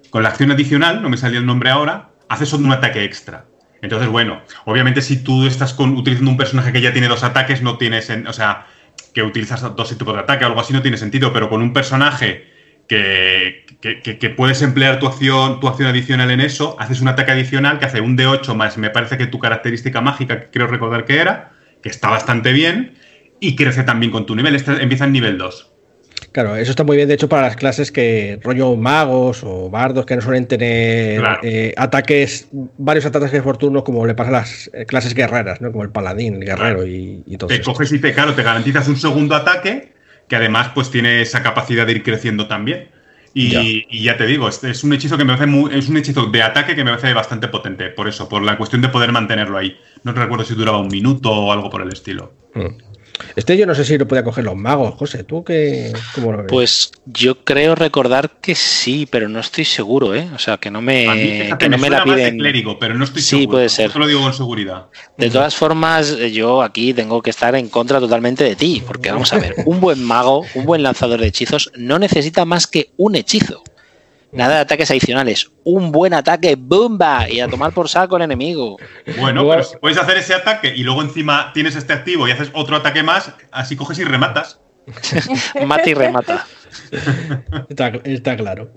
con la acción adicional, no me salió el nombre ahora, haces un ataque extra. Entonces, bueno, obviamente si tú estás con- utilizando un personaje que ya tiene dos ataques, no tienes. en- o sea, que utilizas dos tipos de ataque o algo así no tiene sentido, pero con un personaje que, que- que- que puedes emplear tu acción, tu acción adicional en eso, haces un ataque adicional que hace un D8 más, me parece que tu característica mágica, que creo recordar que era, que está bastante bien, y crece también con tu nivel. Este empieza en nivel 2. Claro, eso está muy bien, de hecho, para las clases que rollo magos o bardos que no suelen tener Claro. eh, ataques, varios ataques por turno, como le pasa a las eh, clases guerreras, ¿no? Como el paladín, el guerrero Claro. y, y todo Te eso. coges y te, claro, te garantizas un segundo ataque, que además pues tiene esa capacidad de ir creciendo también. Y Ya. y ya, te digo, es, es un hechizo que me parece muy, es un hechizo de ataque que me parece bastante potente, por eso, por la cuestión de poder mantenerlo ahí. No recuerdo si duraba un minuto o algo por el estilo. Mm. Este yo no sé si lo podía coger los magos, José. ¿Tú qué, cómo lo ves? Pues yo creo recordar que sí, pero no estoy seguro, ¿eh? O sea, que no mí, me, fíjate, que no me me la piden. clérigo, pero no estoy Sí, seguro. puede ser. Eso lo digo con seguridad. De todas formas, eh, yo aquí tengo que estar en contra totalmente de ti, porque vamos a ver, un buen mago, un buen lanzador de hechizos, no necesita más que un hechizo. Nada de ataques adicionales. Un buen ataque, ¡bumba! Y a tomar por saco el enemigo. Bueno, pero si puedes hacer ese ataque y luego encima tienes este activo y haces otro ataque más, así coges y rematas. [laughs] Mata y remata. Está, está claro.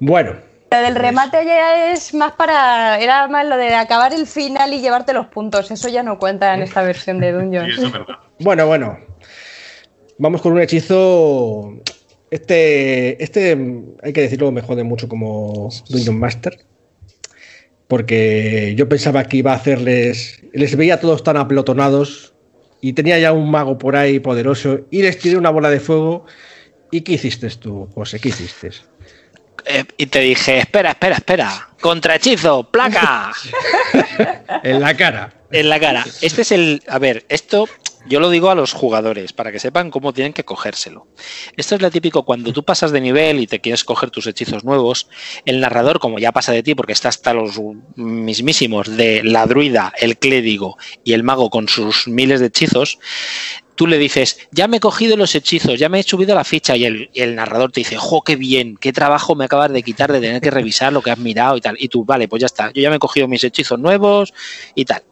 Bueno, Lo del remate ya es más para. Era más lo de acabar el final y llevarte los puntos. Eso ya no cuenta en esta versión de [laughs] Y Dungeon. eso es verdad. bueno, bueno. Vamos con un hechizo. Este, este, hay que decirlo, me jode mucho como Dungeon Master. Porque yo pensaba que iba a hacerles. Les veía todos tan aplotonados. Y tenía ya un mago por ahí poderoso. Y les tiré una bola de fuego. ¿Y qué hiciste tú, José? ¿Qué hiciste? Eh, y te dije, espera, espera, espera. Contrahechizo, placa. [laughs] En la cara. en la cara. Este es el. A ver, esto yo lo digo a los jugadores para que sepan cómo tienen que cogérselo. Esto es lo típico cuando tú pasas de nivel y te quieres coger tus hechizos nuevos. El narrador, como ya pasa de ti, porque está hasta los mismísimos de la druida, el clérigo y el mago con sus miles de hechizos. Tú le dices, ya me he cogido los hechizos, ya me he subido la ficha, y el, y el narrador te dice, jo, qué bien, qué trabajo me acabas de quitar de tener que revisar lo que has mirado y tal. Y tú, vale, pues ya está, yo ya me he cogido mis hechizos nuevos y tal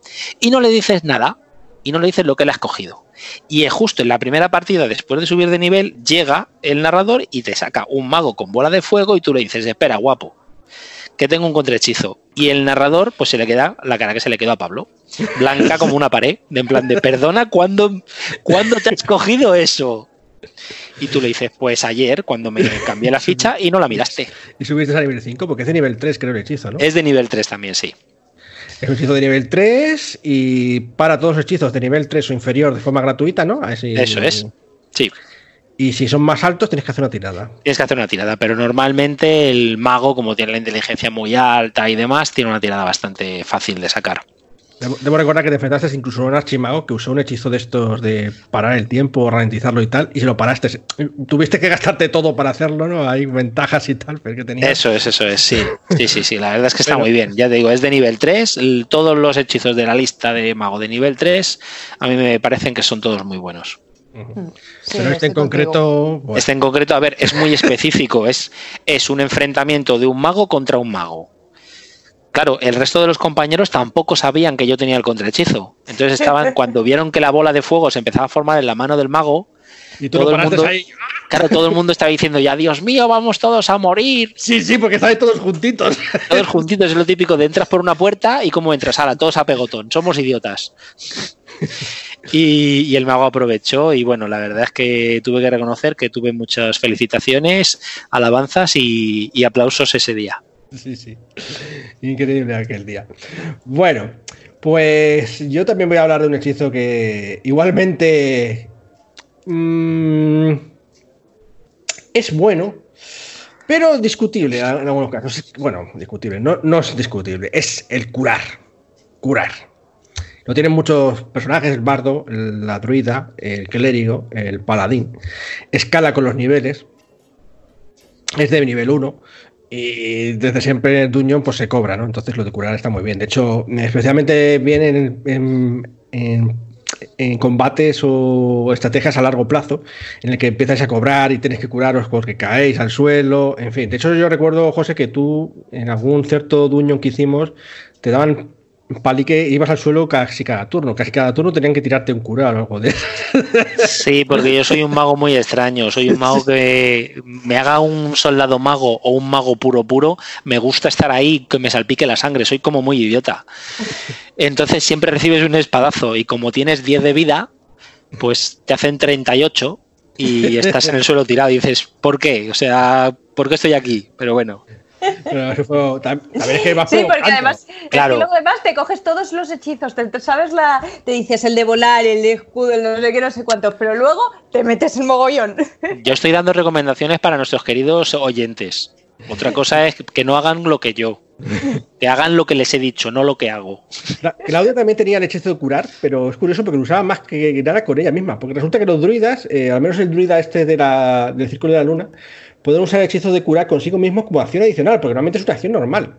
y no le dices nada y no le dices lo que le has cogido. Y es justo en la primera partida, después de subir de nivel, llega el narrador y te saca un mago con bola de fuego y tú le dices, espera, guapo, que tengo un contrahechizo. Y el narrador, pues se le queda la cara que se le quedó a Pablo, blanca como una pared, de en plan de, perdona, ¿cuándo, ¿cuándo te has cogido eso? Y tú le dices, pues ayer, cuando me cambié la ficha y no la miraste. Y subiste a nivel 5, porque es de nivel 3, creo, el hechizo, ¿no? Es de nivel 3 también, sí. Es un hechizo de nivel 3 y para todos los hechizos de nivel 3 o inferior de forma gratuita, ¿no? Así- Eso es. Sí. Y si son más altos, tienes que hacer una tirada. Tienes que hacer una tirada, pero normalmente el mago, como tiene la inteligencia muy alta y demás, tiene una tirada bastante fácil de sacar. Debo, debo recordar que te enfrentaste incluso a un archimago que usó un hechizo de estos de parar el tiempo, ralentizarlo y tal, y se lo paraste. Tuviste que gastarte todo para hacerlo, ¿no? Hay ventajas y tal, pero que tenía. Eso es, eso es, sí. Sí, sí, sí, la verdad es que está Pero- muy bien. Ya te digo, es de nivel 3. el- Todos los hechizos de la lista de mago de nivel 3, a mí me parecen que son todos muy buenos. Sí, pero este en contigo. concreto. bueno, Este en concreto, a ver, es muy específico. Es, es un enfrentamiento de un mago contra un mago. Claro, el resto de los compañeros tampoco sabían que yo tenía el contrahechizo. Entonces estaban, [laughs] cuando vieron que la bola de fuego se empezaba a formar en la mano del mago, y tú todo lo el mundo- ahí. claro, todo el mundo estaba diciendo ya, Dios mío, vamos todos a morir. [laughs] Sí, sí, porque estáis todos juntitos. [laughs] Todos juntitos, es lo típico de entras por una puerta y cómo entras, ala, todos a pegotón, somos idiotas. Y, y el mago aprovechó y bueno, la verdad es que tuve que reconocer que tuve muchas felicitaciones, alabanzas y, y aplausos ese día. Sí, sí. Increíble aquel día. Bueno, pues yo también voy a hablar de un hechizo que igualmente mm, es bueno, pero discutible en algunos casos. Bueno, discutible, no, no es discutible, es el curar. Curar. No tienen muchos personajes, el bardo, la druida, el clérigo, el paladín. Escala con los niveles. Es de nivel 1. Y desde siempre el Dungeon pues se cobra, ¿no? Entonces lo de curar está muy bien. De hecho, especialmente bien en, combates o estrategias a largo plazo, en el que empiezas a cobrar y tienes que curaros porque caéis al suelo, en fin. De hecho, yo recuerdo, José, que tú en algún cierto Dungeon que hicimos te daban palique ibas al suelo casi cada turno. Casi cada turno tenían que tirarte un cura o algo de Sí, porque yo soy un mago muy extraño. Soy un mago que me haga un soldado mago o un mago puro puro. Me gusta estar ahí, que me salpique la sangre. Soy como muy idiota. Entonces siempre recibes un espadazo y como tienes 10 de vida, pues te hacen 38 y estás en el suelo tirado y dices, ¿por qué? O sea, ¿por qué estoy aquí? Pero bueno. Pero también es que va Sí, porque además, claro. luego además te coges todos los hechizos, te, sabes la, te dices el de volar, el de escudo, el no sé qué, no sé cuántos, pero luego te metes en mogollón. Yo estoy dando recomendaciones para nuestros queridos oyentes. Otra cosa es que no hagan lo que yo. Que hagan lo que les he dicho, no lo que hago. Claudia también tenía el hechizo de curar, pero es curioso porque lo usaba más que nada con ella misma. Porque resulta que los druidas, eh, al menos el druida este de la, del Círculo de la Luna, pueden usar el hechizo de curar consigo mismo como acción adicional, porque normalmente es una acción normal.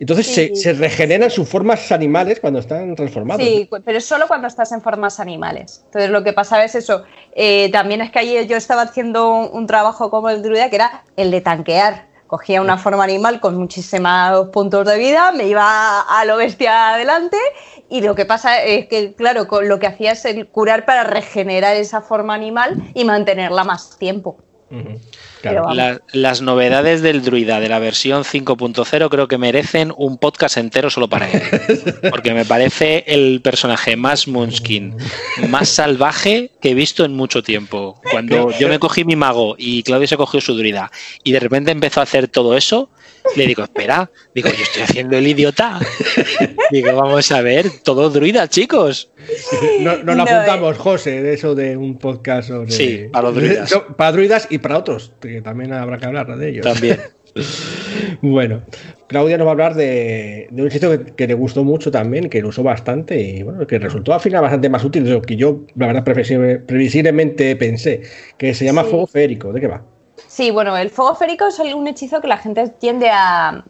Entonces se, regeneran sus formas animales cuando están transformados. Sí, pero es solo cuando estás en formas animales. Entonces lo que pasa es eso. Eh, también es que ayer yo estaba haciendo un, trabajo como el druida que era el de tanquear. Cogía una forma animal con muchísimos puntos de vida, me iba a lo bestia adelante y lo que pasa es que, claro, lo que hacía es el curar para regenerar esa forma animal y mantenerla más tiempo las novedades del druida de la versión 5.0 creo que merecen un podcast entero solo para él. [laughs] Porque me parece el personaje más Moonskin, más salvaje que he visto en mucho tiempo. Cuando yo me cogí mi mago y Claudio se cogió su druida y de repente empezó a hacer todo eso, le digo, espera, digo, yo estoy haciendo el idiota. Digo, vamos a ver, todo druida, chicos. No, nos lo apuntamos, José, de eso de un podcast sobre. Sí, para los druidas. Para druidas y para otros, que también habrá que hablar de ellos. También. [laughs] bueno, Claudia nos va a hablar de, un hechizo que, le gustó mucho también, que lo usó bastante y bueno, que resultó al final bastante más útil de lo que yo, la verdad, previsiblemente pensé, que se llama Fuego Férico. ¿De qué va? Sí, bueno, el fuego férico es un hechizo que la gente tiende a,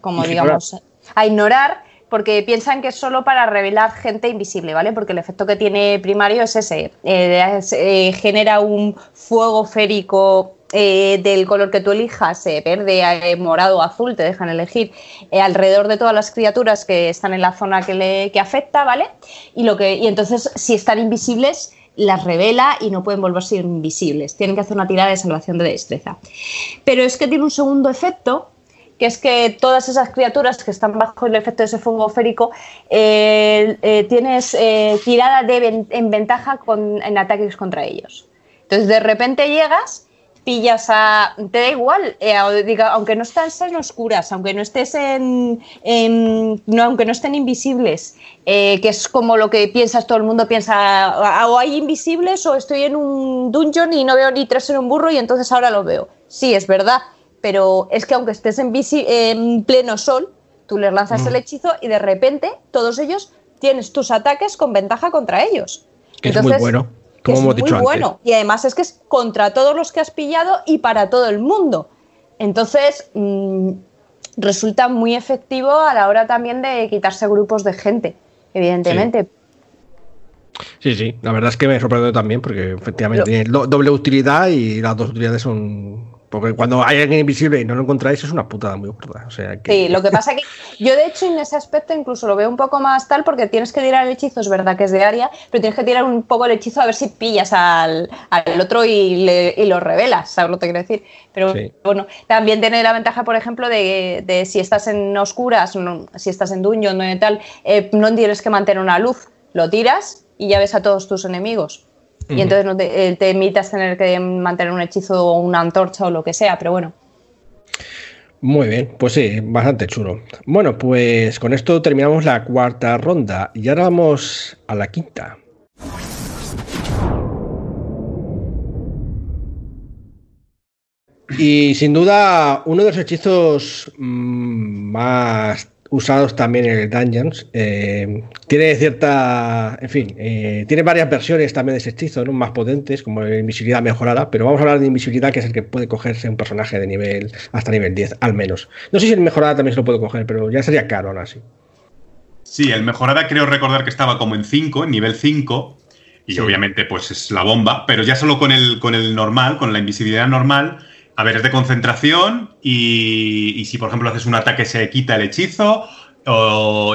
como digamos, a ignorar porque piensan que es solo para revelar gente invisible, ¿vale? Porque el efecto que tiene primario es ese, eh, eh, genera un fuego férico eh, del color que tú elijas, verde, morado azul, te dejan elegir, alrededor de todas las criaturas que están en la zona que, le, que afecta, ¿vale? Y, lo que, y entonces, si están invisibles, las revela y no pueden volverse invisibles. Tienen que hacer una tirada de salvación de destreza. Pero es que tiene un segundo efecto, que es que todas esas criaturas que están bajo el efecto de ese fungo férico, eh, eh, tienes eh, tirada de en ventaja en ataques contra ellos. Entonces de repente llegas pillas a. Te da igual, eh, aunque no estés en oscuras, aunque no estés en. no, aunque no estén invisibles, eh, que es como lo que piensas, todo el mundo piensa, o hay invisibles o estoy en un dungeon y no veo ni tres en un burro y entonces ahora lo veo. Sí, es verdad, pero es que aunque estés en, en pleno sol, tú les lanzas mm. el hechizo y de repente todos ellos tienes tus ataques con ventaja contra ellos. Que es muy bueno es muy bueno. Y además es que es contra todos los que has pillado y para todo el mundo. Entonces, mm, resulta muy efectivo a la hora también de quitarse grupos de gente, evidentemente. Sí. Sí, la verdad es que me sorprendió también porque efectivamente tiene doble utilidad y las dos utilidades son porque cuando hay alguien invisible y no lo encontráis es una putada muy gorda. O sea Sí, lo que pasa es que yo de hecho en ese aspecto incluso lo veo un poco más tal porque tienes que tirar el hechizo, es verdad que es de área, pero tienes que tirar un poco el hechizo a ver si pillas al, otro y, lo revelas, ¿sabes lo que quiero decir? Pero bueno, también tiene la ventaja, por ejemplo, de, si estás en oscuras, si estás en dungeon y tal, eh, no tienes que mantener una luz, lo tiras y ya ves a todos tus enemigos y entonces no te, eh, te emitas tener que mantener un hechizo o una antorcha o lo que sea, pero bueno. Muy bien, pues sí, bastante chulo. Bueno, pues con esto terminamos la cuarta ronda y ahora vamos a la quinta. Y sin duda, uno de los hechizos mm, más usados también en el Dungeons. Eh, tiene cierta, en fin, eh, tiene varias versiones también de ese hechizo, ¿no? más potentes, como invisibilidad mejorada, pero vamos a hablar de invisibilidad, que es el que puede cogerse un personaje de nivel hasta nivel 10, al menos. No sé si el mejorada también se lo puede coger, pero ya sería caro aún así. Sí, el mejorada creo recordar que estaba como en 5, en nivel 5, y obviamente pues es la bomba, pero ya solo con el, con el normal, con la invisibilidad normal, a ver, es de concentración y, si por ejemplo haces un ataque se quita el hechizo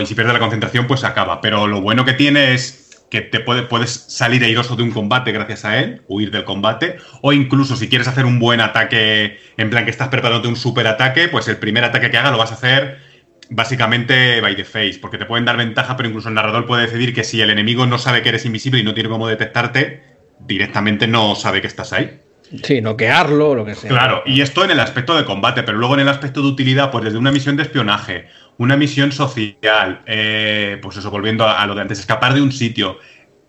y si pierdes la concentración pues acaba. Pero lo bueno que tiene es que te puede, puedes salir airoso de un combate gracias a él, huir del combate, o incluso si quieres hacer un buen ataque, en plan que estás preparándote un super ataque, pues el primer ataque que haga lo vas a hacer básicamente by the face, porque te pueden dar ventaja, pero incluso el narrador puede decidir que si el enemigo no sabe que eres invisible y no tiene cómo detectarte, directamente no sabe que estás ahí. Sí, noquearlo, lo que sea. Claro, y esto en el aspecto de combate, pero luego en el aspecto de utilidad, pues desde una misión de espionaje, una misión social, eh, pues eso, volviendo a, lo de antes, escapar de un sitio,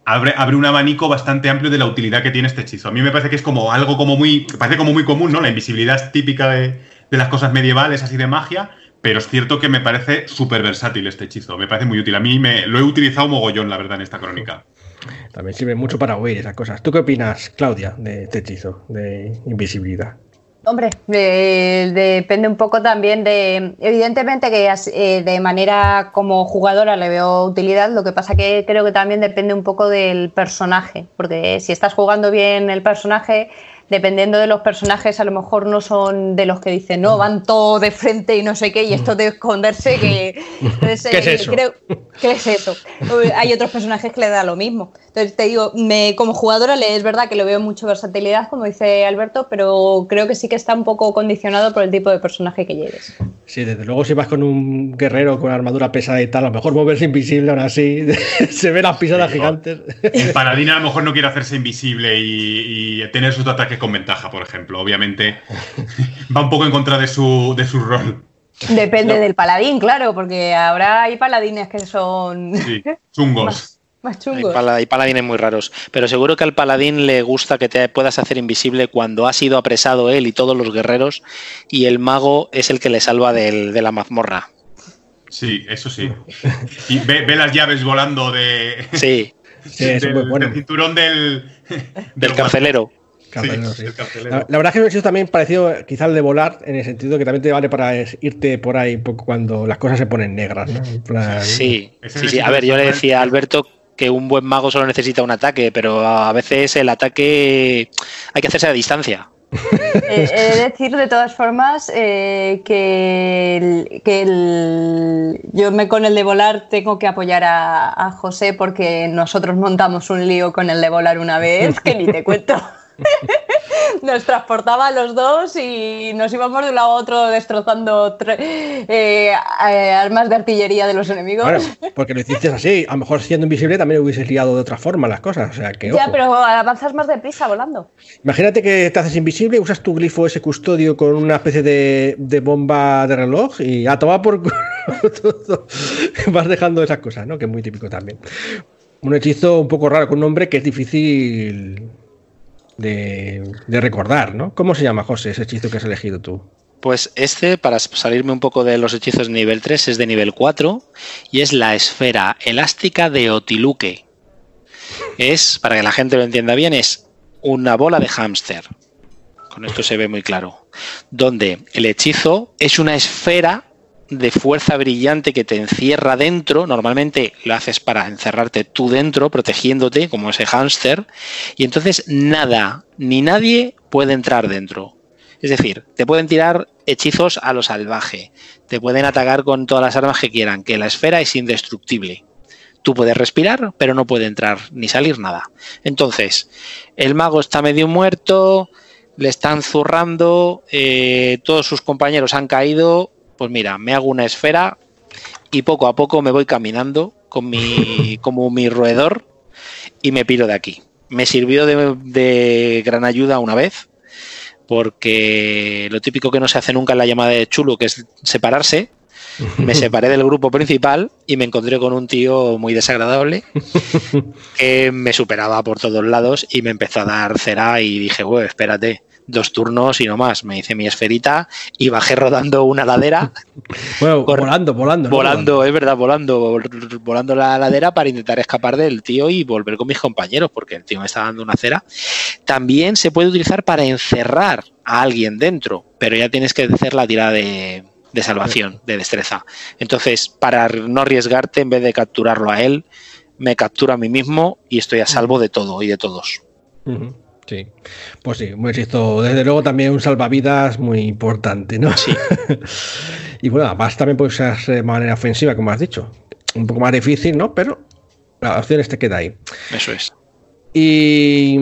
abre, abre un abanico bastante amplio de la utilidad que tiene este hechizo. A mí me parece que es como algo como muy, parece como muy común, ¿no? La invisibilidad típica de, de las cosas medievales, así de magia, pero es cierto que me parece súper versátil este hechizo, me parece muy útil. A mí me, lo he utilizado mogollón, la verdad, en esta crónica. También sirve mucho para huir esas cosas. ¿Tú qué opinas, Claudia, de este hechizo de invisibilidad? Hombre, depende un poco también de. Evidentemente que eh, de manera como jugadora le veo utilidad, lo que pasa que creo que también depende un poco del personaje, porque si estás jugando bien el personaje, dependiendo de los personajes, a lo mejor no son de los que dicen, no, van todo de frente y no sé qué, y esto de esconderse, que. [laughs] ¿Qué es eh, eso? ¿Qué es eso? Hay otros personajes que le da lo mismo. Entonces te digo, me, como jugadora es verdad que le veo mucho versatilidad, como dice Alberto, pero creo que sí que está un poco condicionado por el tipo de personaje que lleves. Sí, desde luego si vas con un guerrero con armadura pesada y tal, a lo mejor moverse invisible aún así, [laughs] se ven las pisadas gigantes. El paladín a lo mejor no quiere hacerse invisible y, tener sus ataques con ventaja, por ejemplo. Obviamente va un poco en contra de su, de su rol. Depende del paladín, claro, porque ahora hay paladines que son... Sí, [laughs] chungos. Más chungos. Hay, paladines muy raros. Pero seguro que al paladín le gusta que te puedas hacer invisible cuando ha sido apresado él y todos los guerreros y el mago es el que le salva de la mazmorra. Sí, eso sí. Y ve, las llaves volando de. Sí. [laughs] del, cinturón del. Del, carcelero. La, verdad es que me ha también parecido quizá el de volar, en el sentido que también te vale para irte por ahí un poco cuando las cosas se ponen negras, ¿no? Sí, sí, sí. A ver, yo le decía a Alberto que un buen mago solo necesita un ataque, pero a veces el ataque hay que hacerse a distancia. Eh, he de decir de todas formas eh, que, yo me con el de volar tengo que apoyar a, a José porque nosotros montamos un lío con el de volar una vez que ni te cuento. [laughs] [laughs] nos transportaba a los dos y nos íbamos de un lado a otro destrozando eh, eh, armas de artillería de los enemigos. porque lo hiciste así. A lo mejor siendo invisible también hubieses liado de otra forma las cosas. O sea, que, ya, pero avanzas más deprisa volando. Imagínate que te haces invisible, usas tu glifo ese custodio con una especie de, bomba de reloj y a tomar por. [laughs] vas dejando esas cosas, ¿no? Que es muy típico también. Un hechizo un poco raro con un nombre que es difícil de, recordar, ¿no? ¿Cómo se llama, José, ese hechizo que has elegido tú? Pues este, para salirme un poco de los hechizos de nivel 3, es de nivel 4 y es la esfera elástica de Otiluque. Es, para que la gente lo entienda bien, es una bola de hámster. Con esto se ve muy claro. Donde el hechizo es una esfera de fuerza brillante que te encierra dentro. Normalmente lo haces para encerrarte tú dentro, protegiéndote, como ese hámster. Y entonces nada ni nadie puede entrar dentro. Es decir, te pueden tirar hechizos a lo salvaje. Te pueden atacar con todas las armas que quieran, que la esfera es indestructible. Tú puedes respirar, pero no puede entrar ni salir nada. Entonces, el mago está medio muerto, le están zurrando, eh, todos sus compañeros han caído, pues mira, me hago una esfera y poco a poco me voy caminando con mi, [laughs] como mi roedor y me piro de aquí. Me sirvió de, gran ayuda una vez, porque lo típico que no se hace nunca en la llamada de chulo, que es separarse, me [laughs] separé del grupo principal y me encontré con un tío muy desagradable [laughs] que me superaba por todos lados y me empezó a dar cera y dije, bueno, espérate, dos turnos y no más. Me hice mi esferita y bajé rodando una ladera. [laughs] bueno, volando, volando. Volando, es verdad, volando, volando la ladera para intentar escapar del tío y volver con mis compañeros, porque el tío me está dando una cera. También se puede utilizar para encerrar a alguien dentro, pero ya tienes que hacer la tirada de, de salvación, de destreza. Entonces, para no arriesgarte, en vez de capturarlo a él, me captura a mí mismo y estoy a salvo de todo y de todos. Sí, pues sí, un hechizo, desde luego también un salvavidas muy importante, ¿no? Sí. [laughs] y bueno, además también puede usarse de manera ofensiva, como has dicho. Un poco más difícil, ¿no? Pero la opción este queda ahí. Eso es. Y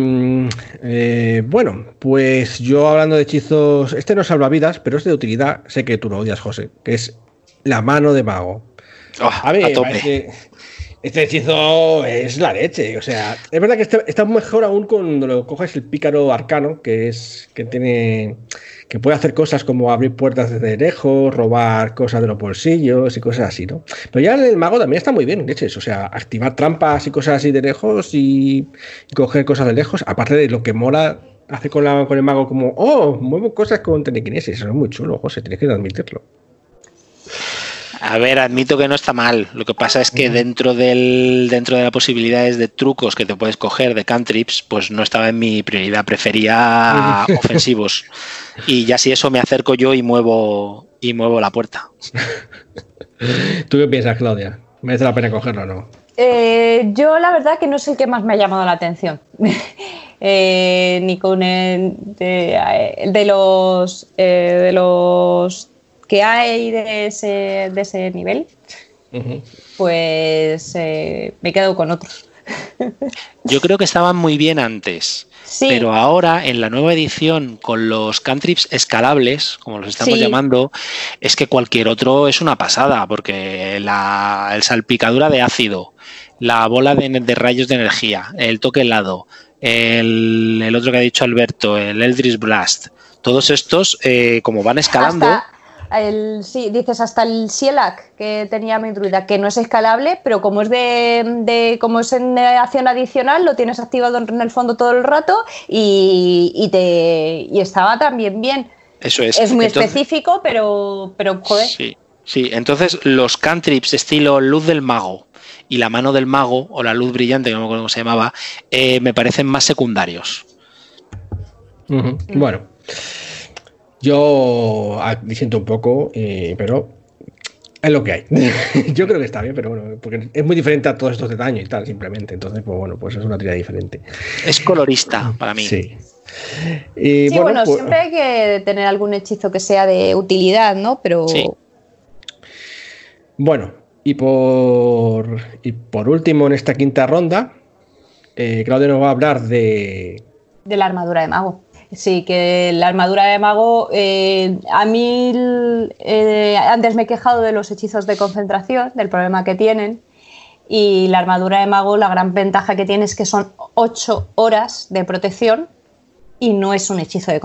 eh, bueno, pues yo hablando de hechizos, este no salva vidas, pero es de utilidad, sé que tú lo odias, José, que es la mano de mago. Oh, a ver, este hechizo es la leche. O sea, es verdad que está, mejor aún cuando lo coges el pícaro arcano, que es que tiene que puede hacer cosas como abrir puertas desde lejos, robar cosas de los bolsillos y cosas así, ¿no? Pero ya el mago también está muy bien, leches. O sea, activar trampas y cosas así de lejos y, y coger cosas de lejos. Aparte de lo que mola hace con, la, con el mago como, oh, muevo cosas con telequinesis. Eso es muy chulo, José, tienes que admitirlo. A ver, admito que no está mal. Lo que pasa es que dentro del dentro de las posibilidades de trucos que te puedes coger de cantrips, pues no estaba en mi prioridad. Prefería [laughs] ofensivos. Y ya si eso me acerco yo y muevo y muevo la puerta. ¿Tú qué piensas, Claudia? ¿Merece la pena cogerlo o no? Eh, yo la verdad que no es el que más me ha llamado la atención. [laughs] eh, ni con el de, de los eh, de los que hay de ese, de ese nivel, uh -huh. pues eh, me quedo con otros. Yo creo que estaban muy bien antes. Sí. Pero ahora, en la nueva edición, con los cantrips escalables, como los estamos sí. llamando, es que cualquier otro es una pasada, porque la el salpicadura de ácido, la bola de, de, rayos de energía, el toque helado, el, el, otro que ha dicho Alberto, el Eldritch Blast, todos estos, eh, como van escalando. Hasta el, sí, dices hasta el Sielak que tenía mi druida, que no es escalable, pero como es de, de como es en acción adicional, lo tienes activado en el fondo todo el rato y, y te y estaba también bien. Eso es. Es muy entonces, específico, pero, pero joder. Sí, sí. Entonces los cantrips estilo luz del mago y la mano del mago o la luz brillante, que no me acuerdo cómo se llamaba, eh, me parecen más secundarios. Uh -huh. Bueno. Yo disiento un poco, eh, pero es lo que hay. [laughs] Yo creo que está bien, pero bueno, porque es muy diferente a todos estos detalles y tal, simplemente. Entonces, pues bueno, pues es una tira diferente. Es colorista para mí. Sí. Y, sí, bueno, bueno pues, siempre hay que tener algún hechizo que sea de utilidad, ¿no? Pero. Sí. Bueno, y por, y por último, en esta quinta ronda, eh, Claudio nos va a hablar de. De la armadura de mago. Sí, que la armadura de mago, eh, a mí eh, antes me he quejado de los hechizos de concentración, del problema que tienen, y la armadura de mago, la gran ventaja que tiene es que son 8 horas de protección y no es un hechizo de,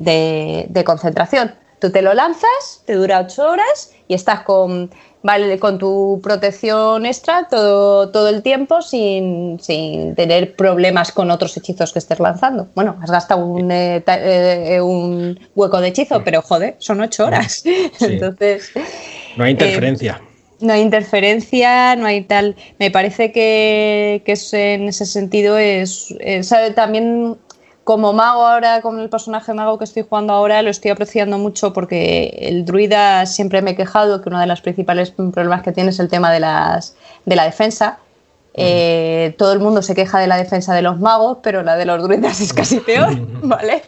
de, de concentración. Tú te lo lanzas, te dura 8 horas y estás con vale, con tu protección extra todo, todo el tiempo sin, sin, tener problemas con otros hechizos que estés lanzando. Bueno, has gastado un, eh, eh, un hueco de hechizo, pero joder, son ocho horas. Sí. [laughs] Entonces. No hay interferencia. Eh, no hay interferencia, no hay tal. Me parece que, que es, en ese sentido es, es también como mago ahora, con el personaje mago que estoy jugando ahora, lo estoy apreciando mucho porque el druida siempre me he quejado que uno de los principales problemas que tiene es el tema de, las, de la defensa. Eh, todo el mundo se queja de la defensa de los magos, pero la de los druidas es casi peor, [laughs] ¿vale?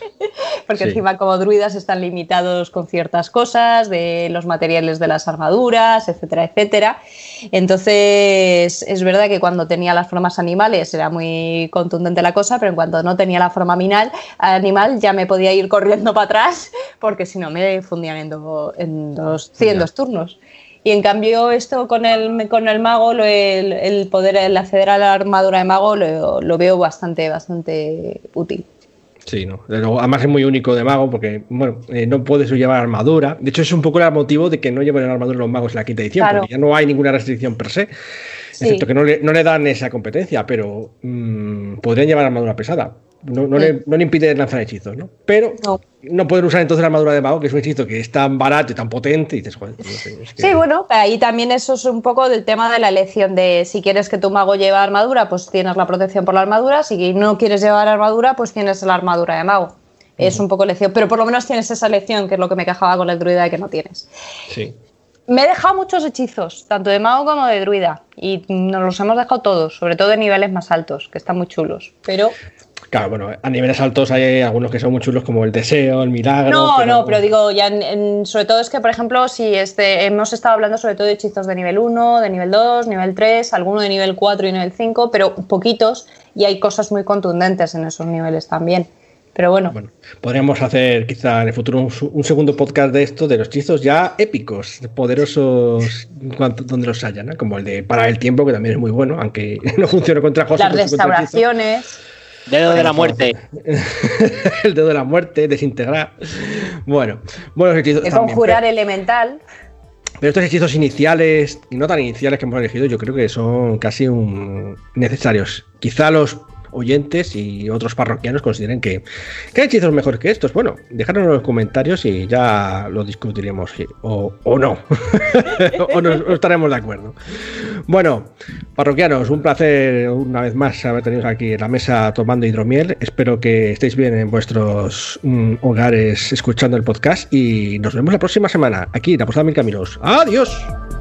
Porque sí. encima como druidas están limitados con ciertas cosas, de los materiales de las armaduras, etcétera, etcétera. Entonces, es verdad que cuando tenía las formas animales era muy contundente la cosa, pero en cuanto no tenía la forma minal, animal ya me podía ir corriendo para atrás, porque si no me fundían en, do, en dos, sí, en dos turnos. Y en cambio esto con el, con el mago, lo, el, el, poder el acceder a la armadura de mago lo, lo veo bastante, bastante útil. Sí, no. Además es muy único de mago porque, bueno, eh, no puedes llevar armadura. De hecho, es un poco el motivo de que no lleven armadura los magos en la quinta edición, claro. porque ya no hay ninguna restricción per se. Sí. Excepto que no le, no le, dan esa competencia, pero mmm, podrían llevar armadura pesada. no, le, no, le, impide lanzar hechizos, ¿no? Pero no. no pueden usar entonces la armadura de mago, que es un hechizo que es tan barato y tan potente, y dices, joder, Sí, bueno, ahí también eso es un poco del tema de la elección de si quieres que tu mago lleve armadura, pues tienes la protección por la armadura, si no quieres llevar armadura, pues tienes la armadura de mago. Es un poco elección, pero por lo menos tienes esa elección, que es lo que me quejaba con el druida de que no tienes. Sí. Me he dejado muchos hechizos, tanto de mago como de druida, y nos los hemos dejado todos, sobre todo de niveles más altos, que están muy chulos. Pero Claro, bueno, a niveles altos hay algunos que son muy chulos como el deseo, el milagro. No, no, pero digo, ya sobre todo es que, por ejemplo, si este, hemos estado hablando sobre todo de hechizos de nivel 1, de nivel 2, nivel 3, alguno de nivel 4 y nivel 5, pero poquitos, y hay cosas muy contundentes en esos niveles también. Pero bueno. bueno. Podríamos hacer quizá en el futuro un, segundo podcast de esto, de los hechizos ya épicos, poderosos donde los haya, ¿no? Como el de Parar el Tiempo, que también es muy bueno, aunque [laughs] no funciona contra José. Las restauraciones. Dedo de la muerte. [laughs] el dedo de la muerte, desintegrar. Bueno, buenos hechizos. Es conjurar elemental. Pero estos hechizos iniciales y no tan iniciales que hemos elegido, yo creo que son casi un necesarios. Quizá los oyentes y otros parroquianos consideren que, que hay hechizos mejores que estos. Bueno, dejadnos en los comentarios y ya lo discutiremos, o, no, [laughs] o no, estaremos de acuerdo. Bueno, parroquianos, un placer una vez más haber tenido aquí en la mesa tomando hidromiel. Espero que estéis bien en vuestros mm, hogares escuchando el podcast y nos vemos la próxima semana aquí en la Posada Mil Caminos. ¡Adiós!